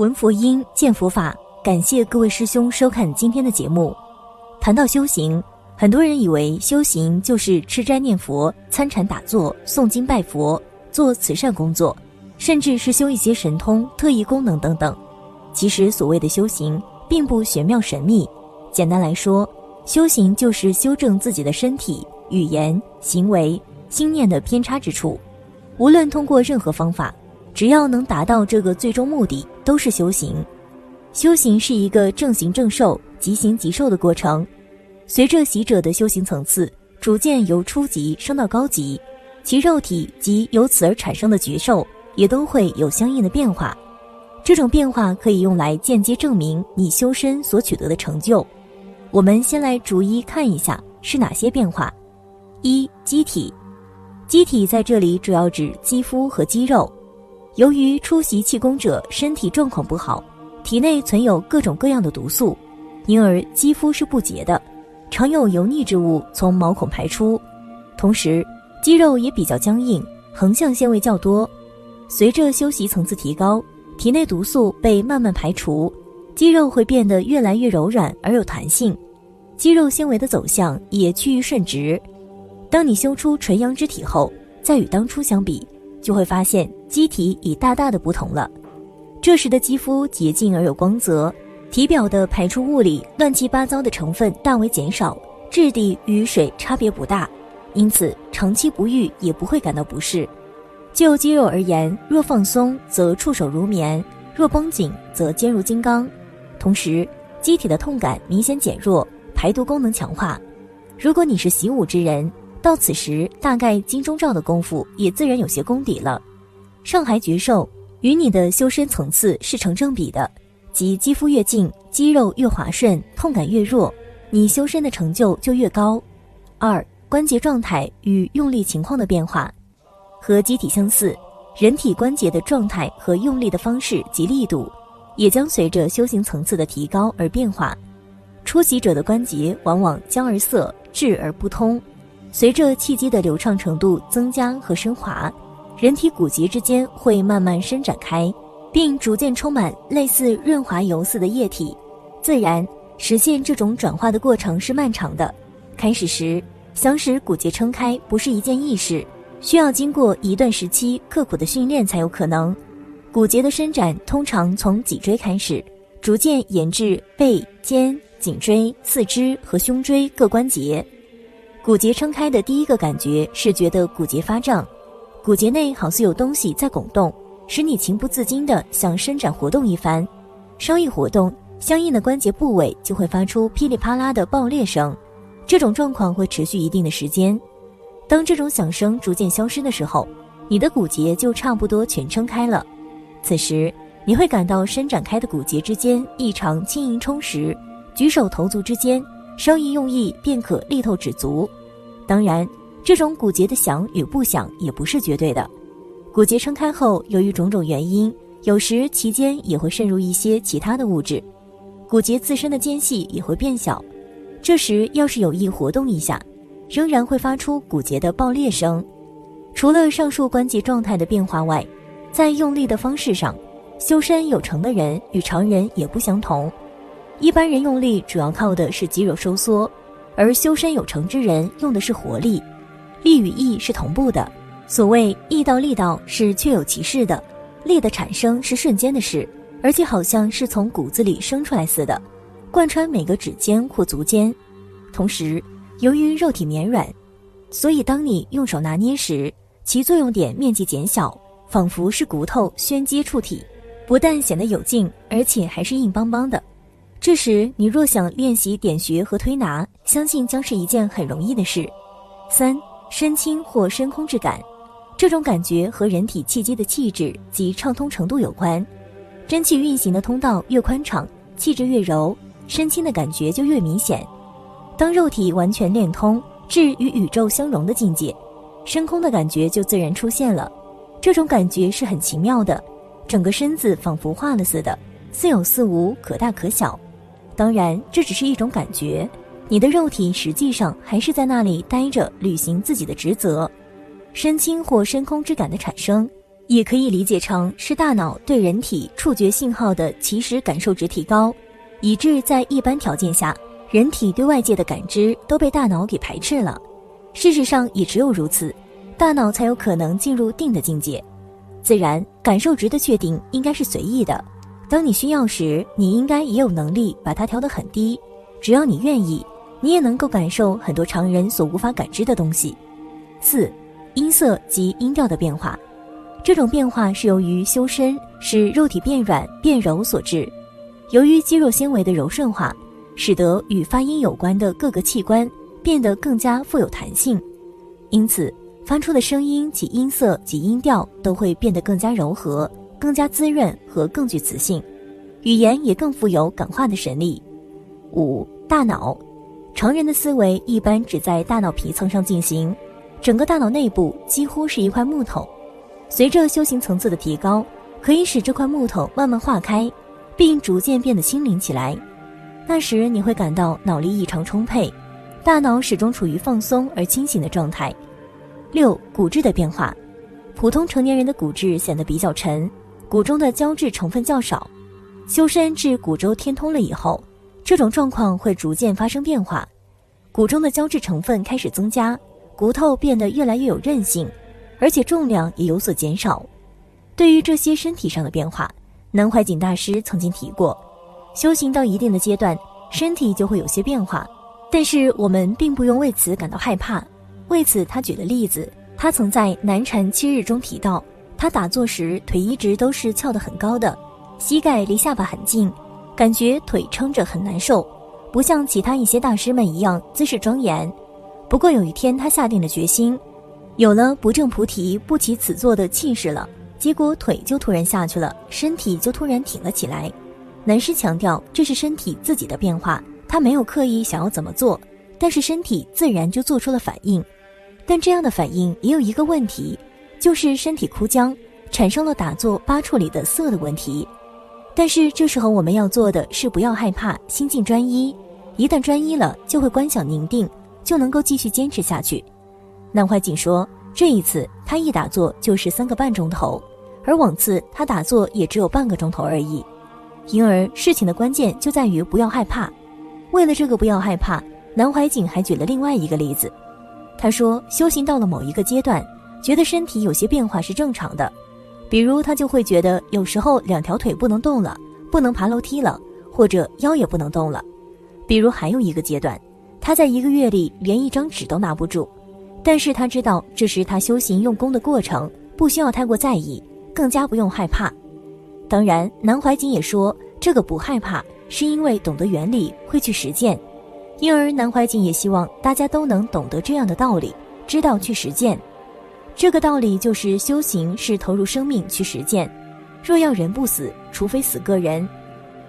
闻佛音，见佛法。感谢各位师兄收看今天的节目。谈到修行，很多人以为修行就是吃斋念佛、参禅打坐、诵经拜佛、做慈善工作，甚至是修一些神通、特异功能等等。其实，所谓的修行并不玄妙神秘。简单来说，修行就是修正自己的身体、语言、行为、心念的偏差之处。无论通过任何方法。只要能达到这个最终目的，都是修行。修行是一个正行正受、即行即受的过程。随着习者的修行层次逐渐由初级升到高级，其肉体及由此而产生的觉受也都会有相应的变化。这种变化可以用来间接证明你修身所取得的成就。我们先来逐一看一下是哪些变化。一、机体，机体在这里主要指肌肤和肌肉。由于出席气功者身体状况不好，体内存有各种各样的毒素，因而肌肤是不洁的，常有油腻之物从毛孔排出。同时，肌肉也比较僵硬，横向纤维较多。随着修习层次提高，体内毒素被慢慢排除，肌肉会变得越来越柔软而有弹性，肌肉纤维的走向也趋于顺直。当你修出纯阳之体后，再与当初相比。就会发现机体已大大的不同了。这时的肌肤洁净而有光泽，体表的排出物里乱七八糟的成分大为减少，质地与水差别不大，因此长期不愈也不会感到不适。就肌肉而言，若放松则触手如棉，若绷紧则坚如金刚。同时，机体的痛感明显减弱，排毒功能强化。如果你是习武之人。到此时，大概金钟罩的功夫也自然有些功底了。上海绝受与你的修身层次是成正比的，即肌肤越净，肌肉越滑顺，痛感越弱，你修身的成就就越高。二、关节状态与用力情况的变化，和机体相似，人体关节的状态和用力的方式及力度，也将随着修行层次的提高而变化。初习者的关节往往僵而涩，滞而不通。随着气机的流畅程度增加和升华，人体骨节之间会慢慢伸展开，并逐渐充满类似润滑油似的液体。自然实现这种转化的过程是漫长的。开始时想使骨节撑开不是一件易事，需要经过一段时期刻苦的训练才有可能。骨节的伸展通常从脊椎开始，逐渐延至背、肩、颈椎、四肢和胸椎各关节。骨节撑开的第一个感觉是觉得骨节发胀，骨节内好似有东西在拱动，使你情不自禁地想伸展活动一番。稍一活动，相应的关节部位就会发出噼里啪啦的爆裂声。这种状况会持续一定的时间。当这种响声逐渐消失的时候，你的骨节就差不多全撑开了。此时，你会感到伸展开的骨节之间异常轻盈充实，举手投足之间。稍一用意便可力透指足，当然，这种骨节的响与不响也不是绝对的。骨节撑开后，由于种种原因，有时其间也会渗入一些其他的物质，骨节自身的间隙也会变小。这时要是有意活动一下，仍然会发出骨节的爆裂声。除了上述关节状态的变化外，在用力的方式上，修身有成的人与常人也不相同。一般人用力主要靠的是肌肉收缩，而修身有成之人用的是活力。力与意是同步的。所谓意到力道是确有其事的，力的产生是瞬间的事，而且好像是从骨子里生出来似的，贯穿每个指尖或足尖。同时，由于肉体绵软，所以当你用手拿捏时，其作用点面积减小，仿佛是骨头宣接触体，不但显得有劲，而且还是硬邦邦的。这时，你若想练习点穴和推拿，相信将是一件很容易的事。三、身轻或身空之感，这种感觉和人体气机的气质及畅通程度有关。真气运行的通道越宽敞，气质越柔，身轻的感觉就越明显。当肉体完全练通，至与宇宙相融的境界，身空的感觉就自然出现了。这种感觉是很奇妙的，整个身子仿佛化了似的，似有似无，可大可小。当然，这只是一种感觉，你的肉体实际上还是在那里待着，履行自己的职责。身轻或身空之感的产生，也可以理解成是大脑对人体触觉信号的起始感受值提高，以致在一般条件下，人体对外界的感知都被大脑给排斥了。事实上，也只有如此，大脑才有可能进入定的境界。自然，感受值的确定应该是随意的。当你需要时，你应该也有能力把它调得很低。只要你愿意，你也能够感受很多常人所无法感知的东西。四，音色及音调的变化，这种变化是由于修身使肉体变软变柔所致。由于肌肉纤维的柔顺化，使得与发音有关的各个器官变得更加富有弹性，因此发出的声音及音色及音调都会变得更加柔和。更加滋润和更具磁性，语言也更富有感化的神力。五大脑，成人的思维一般只在大脑皮层上进行，整个大脑内部几乎是一块木头。随着修行层次的提高，可以使这块木头慢慢化开，并逐渐变得轻灵起来。那时你会感到脑力异常充沛，大脑始终处于放松而清醒的状态。六骨质的变化，普通成年人的骨质显得比较沉。骨中的胶质成分较少，修身至骨周天通了以后，这种状况会逐渐发生变化，骨中的胶质成分开始增加，骨头变得越来越有韧性，而且重量也有所减少。对于这些身体上的变化，南怀瑾大师曾经提过，修行到一定的阶段，身体就会有些变化，但是我们并不用为此感到害怕。为此，他举了例子，他曾在《南禅七日》中提到。他打坐时腿一直都是翘得很高的，膝盖离下巴很近，感觉腿撑着很难受，不像其他一些大师们一样姿势庄严。不过有一天他下定了决心，有了不正菩提不起此坐的气势了，结果腿就突然下去了，身体就突然挺了起来。南师强调这是身体自己的变化，他没有刻意想要怎么做，但是身体自然就做出了反应。但这样的反应也有一个问题。就是身体枯僵，产生了打坐八处里的色的问题。但是这时候我们要做的是不要害怕，心境专一。一旦专一了，就会观想宁定，就能够继续坚持下去。南怀瑾说，这一次他一打坐就是三个半钟头，而往次他打坐也只有半个钟头而已。因而事情的关键就在于不要害怕。为了这个不要害怕，南怀瑾还举了另外一个例子。他说，修行到了某一个阶段。觉得身体有些变化是正常的，比如他就会觉得有时候两条腿不能动了，不能爬楼梯了，或者腰也不能动了。比如还有一个阶段，他在一个月里连一张纸都拿不住，但是他知道这是他修行用功的过程，不需要太过在意，更加不用害怕。当然，南怀瑾也说这个不害怕是因为懂得原理，会去实践，因而南怀瑾也希望大家都能懂得这样的道理，知道去实践。这个道理就是修行是投入生命去实践，若要人不死，除非死个人。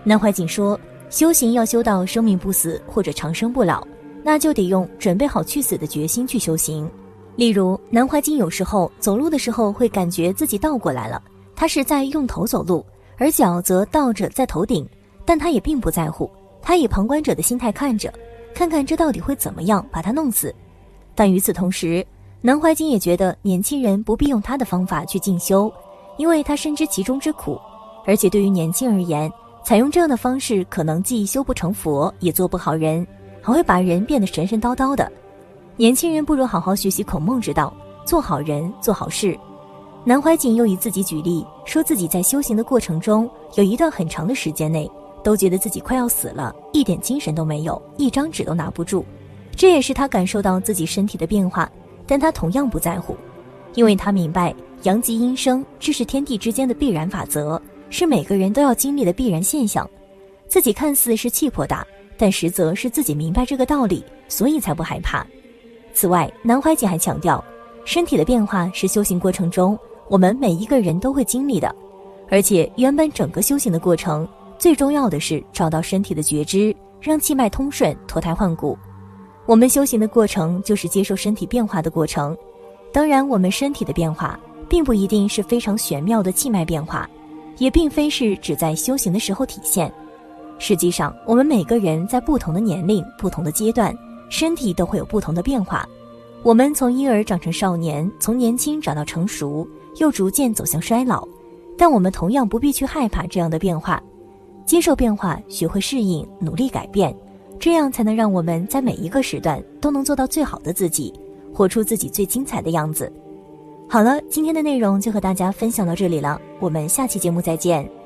南怀瑾说，修行要修到生命不死或者长生不老，那就得用准备好去死的决心去修行。例如，南怀瑾有时候走路的时候会感觉自己倒过来了，他是在用头走路，而脚则倒着在头顶，但他也并不在乎，他以旁观者的心态看着，看看这到底会怎么样把他弄死。但与此同时，南怀瑾也觉得年轻人不必用他的方法去进修，因为他深知其中之苦，而且对于年轻而言，采用这样的方式可能既修不成佛，也做不好人，还会把人变得神神叨叨的。年轻人不如好好学习孔孟之道，做好人，做好事。南怀瑾又以自己举例，说自己在修行的过程中，有一段很长的时间内，都觉得自己快要死了，一点精神都没有，一张纸都拿不住。这也是他感受到自己身体的变化。但他同样不在乎，因为他明白阳极阴生，这是天地之间的必然法则，是每个人都要经历的必然现象。自己看似是气魄大，但实则是自己明白这个道理，所以才不害怕。此外，南怀瑾还强调，身体的变化是修行过程中我们每一个人都会经历的，而且原本整个修行的过程，最重要的是找到身体的觉知，让气脉通顺，脱胎换骨。我们修行的过程就是接受身体变化的过程。当然，我们身体的变化并不一定是非常玄妙的气脉变化，也并非是只在修行的时候体现。实际上，我们每个人在不同的年龄、不同的阶段。身体都会有不同的变化，我们从婴儿长成少年，从年轻长到成熟，又逐渐走向衰老。但我们同样不必去害怕这样的变化，接受变化，学会适应，努力改变，这样才能让我们在每一个时段都能做到最好的自己，活出自己最精彩的样子。好了，今天的内容就和大家分享到这里了，我们下期节目再见。